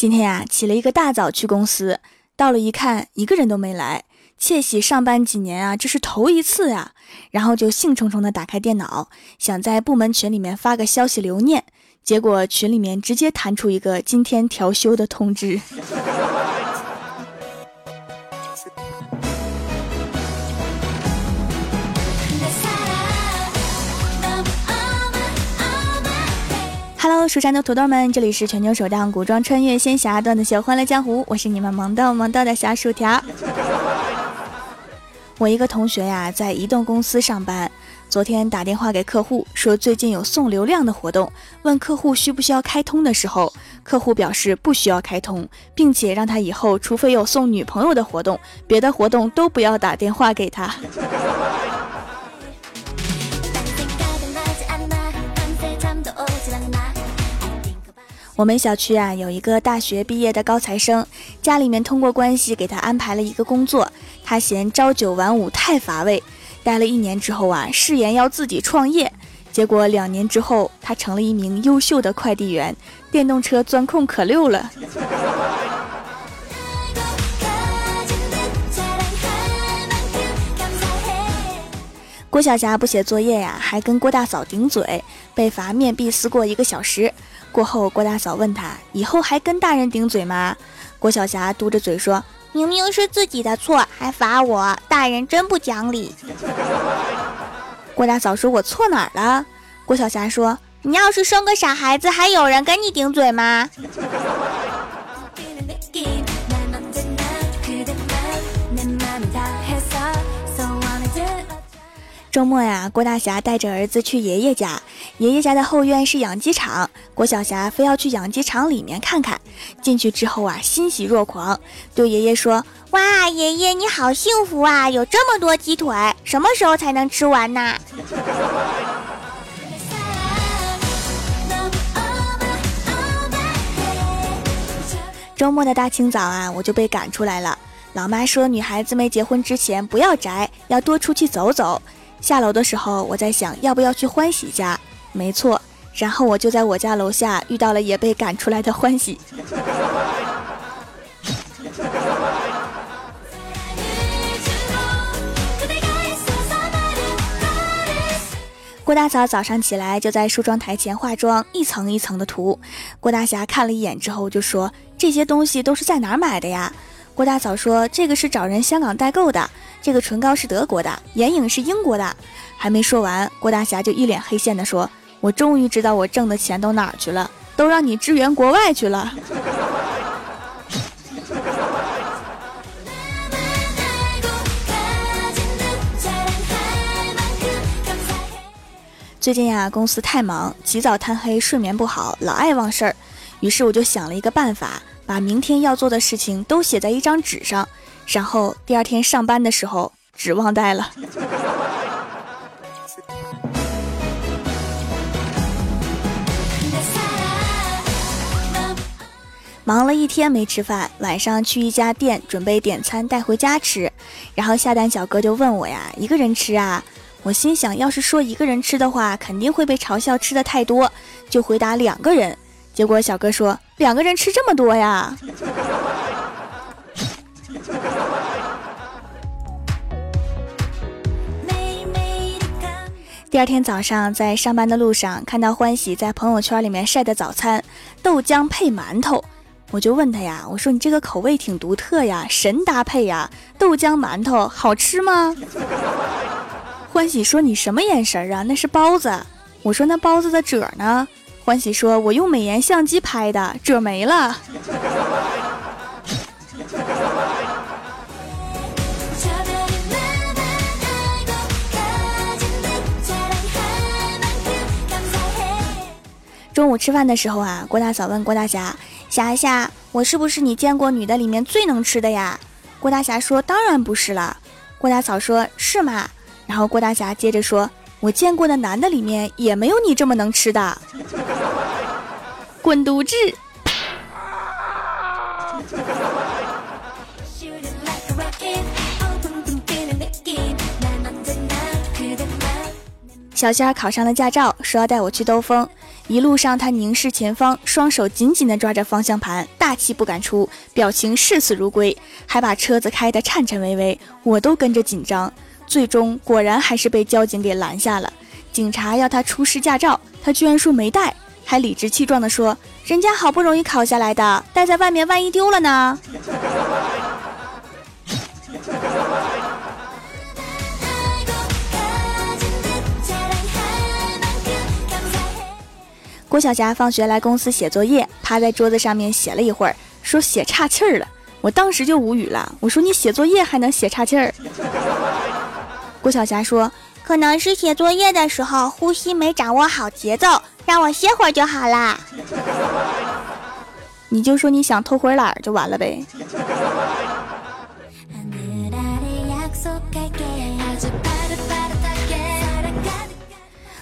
今天呀，起了一个大早去公司，到了一看，一个人都没来。窃喜上班几年啊，这是头一次呀。然后就兴冲冲的打开电脑，想在部门群里面发个消息留念，结果群里面直接弹出一个今天调休的通知。Hello，蜀山的土豆们，这里是全球首档古装穿越仙侠段子秀《欢乐江湖》，我是你们萌豆萌豆的小薯条。我一个同学呀，在移动公司上班，昨天打电话给客户说最近有送流量的活动，问客户需不需要开通的时候，客户表示不需要开通，并且让他以后除非有送女朋友的活动，别的活动都不要打电话给他。我们小区啊有一个大学毕业的高材生，家里面通过关系给他安排了一个工作，他嫌朝九晚五太乏味，待了一年之后啊，誓言要自己创业，结果两年之后，他成了一名优秀的快递员，电动车钻空可溜了。郭晓霞不写作业呀，还跟郭大嫂顶嘴，被罚面壁思过一个小时。过后，郭大嫂问他：“以后还跟大人顶嘴吗？”郭晓霞嘟着嘴说：“明明是自己的错，还罚我，大人真不讲理。”郭大嫂说：“我错哪儿了？”郭晓霞说：“你要是生个傻孩子，还有人跟你顶嘴吗？” 周末呀，郭大侠带着儿子去爷爷家，爷爷家的后院是养鸡场，郭晓霞非要去养鸡场里面看看。进去之后啊，欣喜若狂，对爷爷说：“哇，爷爷你好幸福啊，有这么多鸡腿，什么时候才能吃完呢？”周末的大清早啊，我就被赶出来了。老妈说，女孩子没结婚之前不要宅，要多出去走走。下楼的时候，我在想要不要去欢喜家，没错，然后我就在我家楼下遇到了也被赶出来的欢喜。郭大嫂早上起来就在梳妆台前化妆，一层一层的涂。郭大侠看了一眼之后就说：“这些东西都是在哪儿买的呀？”郭大嫂说：“这个是找人香港代购的。”这个唇膏是德国的，眼影是英国的。还没说完，郭大侠就一脸黑线的说：“我终于知道我挣的钱都哪儿去了，都让你支援国外去了。”最近呀，公司太忙，起早贪黑，睡眠不好，老爱忘事儿。于是我就想了一个办法，把明天要做的事情都写在一张纸上。然后第二天上班的时候，纸忘带了。忙了一天没吃饭，晚上去一家店准备点餐带回家吃，然后下单小哥就问我呀：“一个人吃啊？”我心想，要是说一个人吃的话，肯定会被嘲笑吃的太多，就回答两个人。结果小哥说：“两个人吃这么多呀？” 第二天早上，在上班的路上看到欢喜在朋友圈里面晒的早餐，豆浆配馒头，我就问他呀，我说你这个口味挺独特呀，神搭配呀，豆浆馒头好吃吗？欢喜说你什么眼神啊？那是包子。我说那包子的褶呢？欢喜说，我用美颜相机拍的，褶没了。中午吃饭的时候啊，郭大嫂问郭大侠：“霞霞，我是不是你见过女的里面最能吃的呀？”郭大侠说：“当然不是了。”郭大嫂说：“是吗？”然后郭大侠接着说：“我见过的男的里面也没有你这么能吃的。”滚犊子！小仙儿考上了驾照，说要带我去兜风。一路上他凝视前方，双手紧紧地抓着方向盘，大气不敢出，表情视死如归，还把车子开得颤颤巍巍，我都跟着紧张。最终果然还是被交警给拦下了。警察要他出示驾照，他居然说没带，还理直气壮地说：“人家好不容易考下来的，带在外面万一丢了呢？”郭晓霞放学来公司写作业，趴在桌子上面写了一会儿，说写岔气儿了。我当时就无语了，我说你写作业还能写岔气儿？郭晓霞说。可能是写作业的时候呼吸没掌握好节奏，让我歇会儿就好啦。你就说你想偷会懒就完了呗。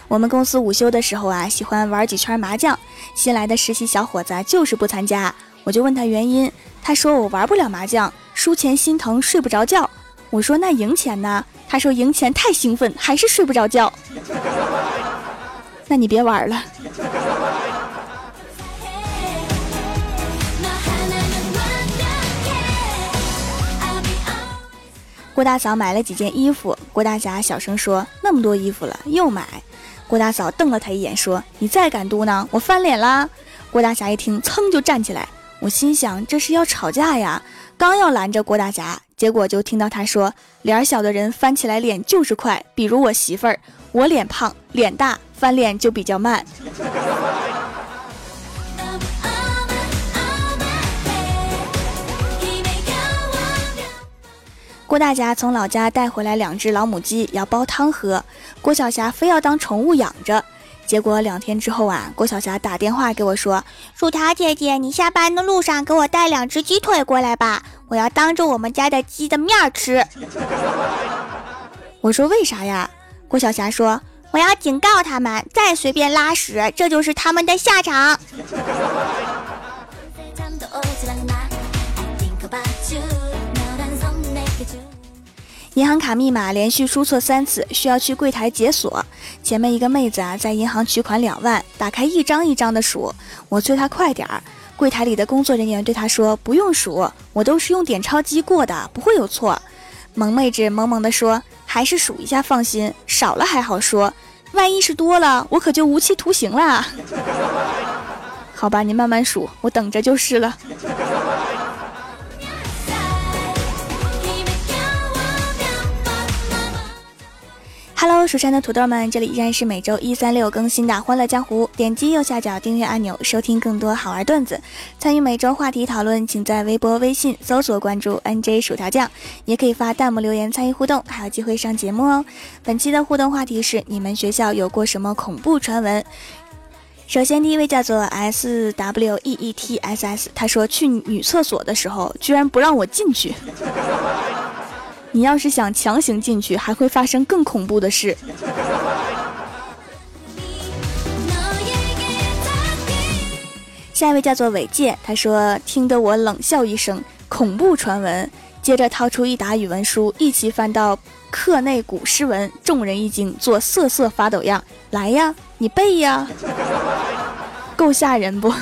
我们公司午休的时候啊，喜欢玩几圈麻将。新来的实习小伙子就是不参加，我就问他原因，他说我玩不了麻将，输钱心疼，睡不着觉。我说那赢钱呢？他说赢钱太兴奋，还是睡不着觉。那你别玩了。郭大嫂买了几件衣服，郭大侠小声说：“那么多衣服了，又买。”郭大嫂瞪了他一眼，说：“你再敢嘟囔，我翻脸啦！”郭大侠一听，噌就站起来。我心想，这是要吵架呀。刚要拦着郭大侠，结果就听到他说：“脸小的人翻起来脸就是快，比如我媳妇儿，我脸胖脸大，翻脸就比较慢。”郭大侠从老家带回来两只老母鸡，要煲汤喝，郭小霞非要当宠物养着。结果两天之后啊，郭小霞打电话给我说：“薯条姐姐，你下班的路上给我带两只鸡腿过来吧，我要当着我们家的鸡的面吃。” 我说：“为啥呀？”郭小霞说：“我要警告他们，再随便拉屎，这就是他们的下场。” 银行卡密码连续输错三次，需要去柜台解锁。前面一个妹子啊，在银行取款两万，打开一张一张的数，我催她快点儿。柜台里的工作人员对她说：“不用数，我都是用点钞机过的，不会有错。”萌妹子萌萌的说：“还是数一下放心，少了还好说，万一是多了，我可就无期徒刑了。”好吧，你慢慢数，我等着就是了。Hello，蜀山的土豆们，这里依然是每周一、三、六更新的《欢乐江湖》。点击右下角订阅按钮，收听更多好玩段子。参与每周话题讨论，请在微博、微信搜索关注 NJ 薯条酱，也可以发弹幕留言参与互动，还有机会上节目哦。本期的互动话题是：你们学校有过什么恐怖传闻？首先，第一位叫做 S W E E T S S，他说去女厕所的时候，居然不让我进去。你要是想强行进去，还会发生更恐怖的事。下一位叫做伟介，他说听得我冷笑一声，恐怖传闻。接着掏出一沓语文书，一起翻到课内古诗文，众人一惊，做瑟瑟发抖样。来呀，你背呀，够吓人不？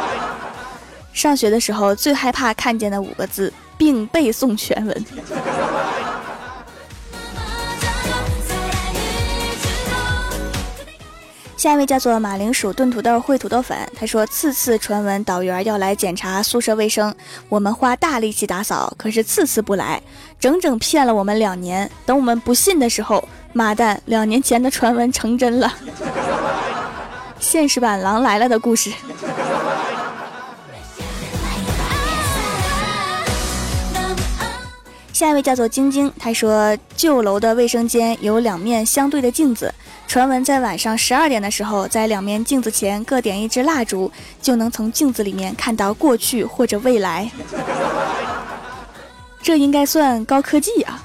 上学的时候最害怕看见的五个字。并背诵全文。下一位叫做马铃薯炖土豆烩土豆粉，他说：“次次传闻导员要来检查宿舍卫生，我们花大力气打扫，可是次次不来，整整骗了我们两年。等我们不信的时候，妈蛋，两年前的传闻成真了，现实版《狼来了》的故事。”下一位叫做晶晶，她说旧楼的卫生间有两面相对的镜子，传闻在晚上十二点的时候，在两面镜子前各点一支蜡烛，就能从镜子里面看到过去或者未来。这应该算高科技啊！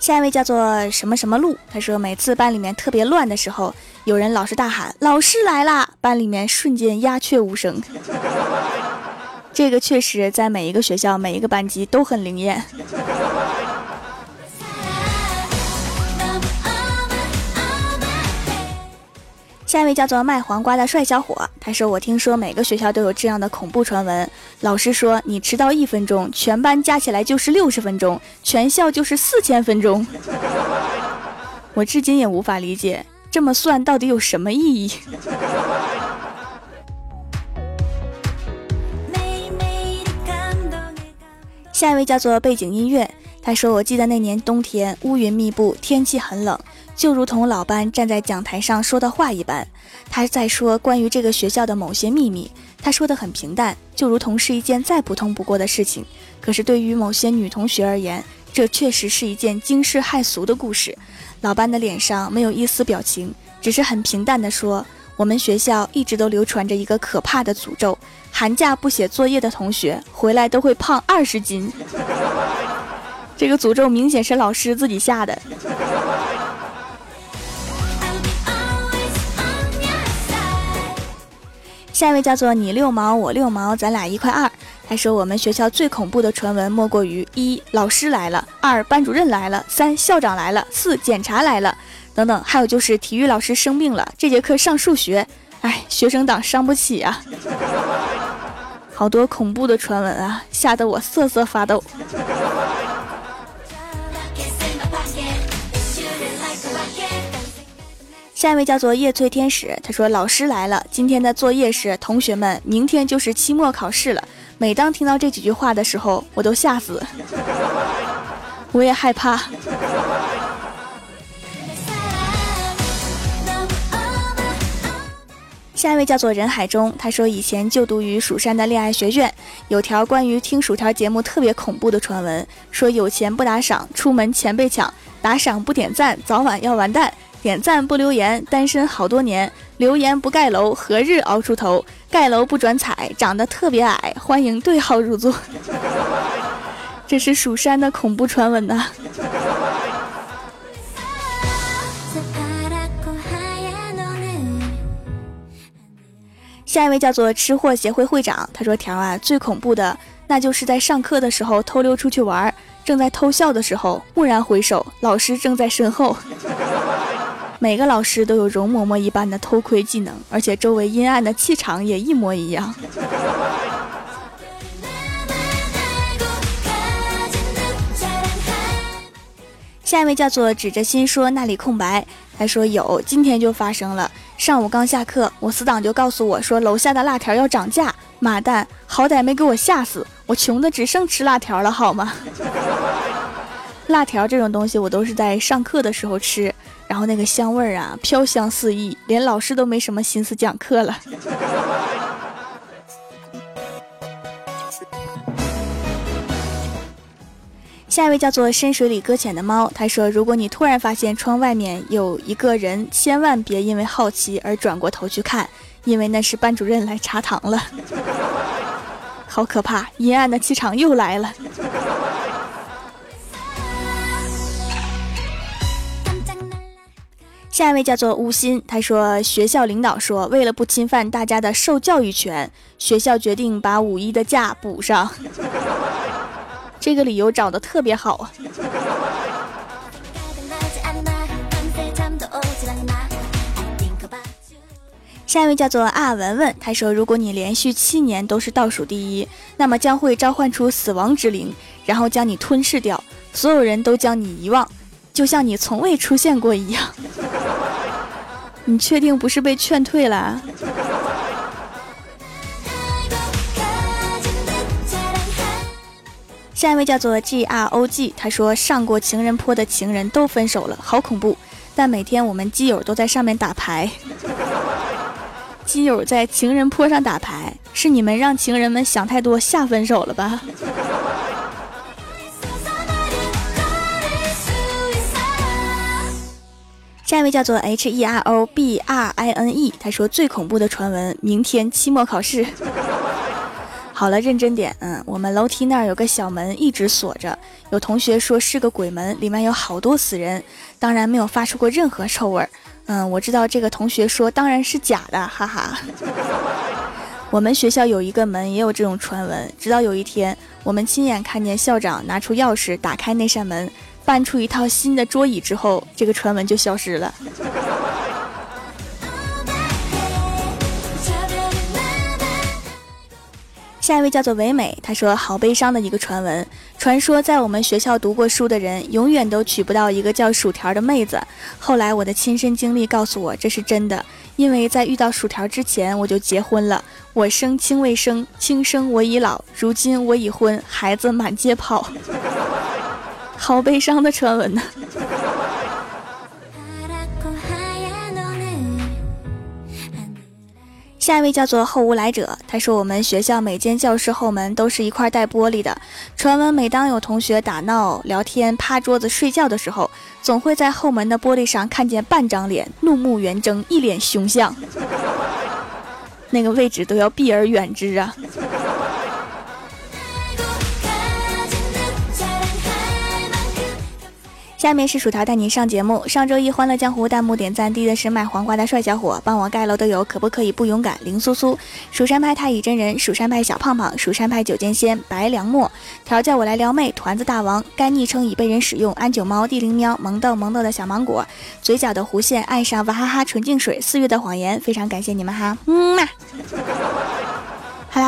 下一位叫做什么什么路，他说每次班里面特别乱的时候，有人老是大喊老师来啦！班里面瞬间鸦雀无声。这个确实在每一个学校每一个班级都很灵验。下一位叫做卖黄瓜的帅小伙他说我听说每个学校都有这样的恐怖传闻老师说你迟到一分钟全班加起来就是六十分钟全校就是四千分钟。我至今也无法理解这么算到底有什么意义？下一位叫做背景音乐，他说：“我记得那年冬天，乌云密布，天气很冷。”就如同老班站在讲台上说的话一般，他在说关于这个学校的某些秘密。他说的很平淡，就如同是一件再普通不过的事情。可是对于某些女同学而言，这确实是一件惊世骇俗的故事。老班的脸上没有一丝表情，只是很平淡地说：“我们学校一直都流传着一个可怕的诅咒，寒假不写作业的同学回来都会胖二十斤。”这个诅咒明显是老师自己下的。下一位叫做你六毛我六毛，咱俩一块二。他说我们学校最恐怖的传闻莫过于一老师来了，二班主任来了，三校长来了，四检查来了，等等。还有就是体育老师生病了，这节课上数学，哎，学生党伤不起啊！好多恐怖的传闻啊，吓得我瑟瑟发抖。下一位叫做叶翠天使，他说：“老师来了，今天的作业是同学们，明天就是期末考试了。”每当听到这几句话的时候，我都吓死，我也害怕。下一位叫做人海中，他说：“以前就读于蜀山的恋爱学院，有条关于听薯条节目特别恐怖的传闻，说有钱不打赏，出门钱被抢；打赏不点赞，早晚要完蛋。”点赞不留言，单身好多年；留言不盖楼，何日熬出头？盖楼不转彩，长得特别矮。欢迎对号入座。这是蜀山的恐怖传闻呐。下一位叫做吃货协会会长，他说：“条啊，最恐怖的那就是在上课的时候偷溜出去玩，正在偷笑的时候，蓦然回首，老师正在身后。”每个老师都有容嬷嬷一般的偷窥技能，而且周围阴暗的气场也一模一样。下一位叫做指着心说那里空白，他说有，今天就发生了。上午刚下课，我死党就告诉我说楼下的辣条要涨价，妈蛋，好歹没给我吓死，我穷的只剩吃辣条了，好吗？辣条这种东西，我都是在上课的时候吃。然后那个香味儿啊，飘香四溢，连老师都没什么心思讲课了。下一位叫做深水里搁浅的猫，他说：“如果你突然发现窗外面有一个人，千万别因为好奇而转过头去看，因为那是班主任来查堂了。好可怕，阴暗的气场又来了。”下一位叫做吴昕，他说学校领导说，为了不侵犯大家的受教育权，学校决定把五一的假补上。这个理由找的特别好啊。下一位叫做啊文文，他说如果你连续七年都是倒数第一，那么将会召唤出死亡之灵，然后将你吞噬掉，所有人都将你遗忘。就像你从未出现过一样，你确定不是被劝退了？下一位叫做 G R O G，他说上过情人坡的情人都分手了，好恐怖！但每天我们基友都在上面打牌，基友在情人坡上打牌，是你们让情人们想太多下分手了吧？下一位叫做 H E R O B R I N E，他说最恐怖的传闻，明天期末考试。好了，认真点，嗯，我们楼梯那儿有个小门一直锁着，有同学说是个鬼门，里面有好多死人，当然没有发出过任何臭味儿。嗯，我知道这个同学说当然是假的，哈哈。我们学校有一个门也有这种传闻，直到有一天我们亲眼看见校长拿出钥匙打开那扇门。搬出一套新的桌椅之后，这个传闻就消失了。下一位叫做唯美，他说好悲伤的一个传闻。传说在我们学校读过书的人永远都娶不到一个叫薯条的妹子。后来我的亲身经历告诉我，这是真的。因为在遇到薯条之前，我就结婚了。我生卿未生，卿生我已老。如今我已婚，孩子满街跑。好悲伤的传闻呢。”下一位叫做后无来者，他说我们学校每间教室后门都是一块带玻璃的。传闻每当有同学打闹、聊天、趴桌子睡觉的时候，总会在后门的玻璃上看见半张脸，怒目圆睁，一脸凶相。那个位置都要避而远之啊。下面是薯条带你上节目。上周一欢乐江湖弹幕点赞低的是卖黄瓜的帅小伙，帮我盖楼的有可不可以不勇敢？林苏苏、蜀山派太乙真人、蜀山派小胖胖、蜀山派九剑仙、白良墨、调教我来撩妹、团子大王、该昵称已被人使用、安九猫、地灵喵、萌豆萌豆的小芒果、嘴角的弧线、爱上娃哈哈纯净水、四月的谎言，非常感谢你们哈，嗯嘛。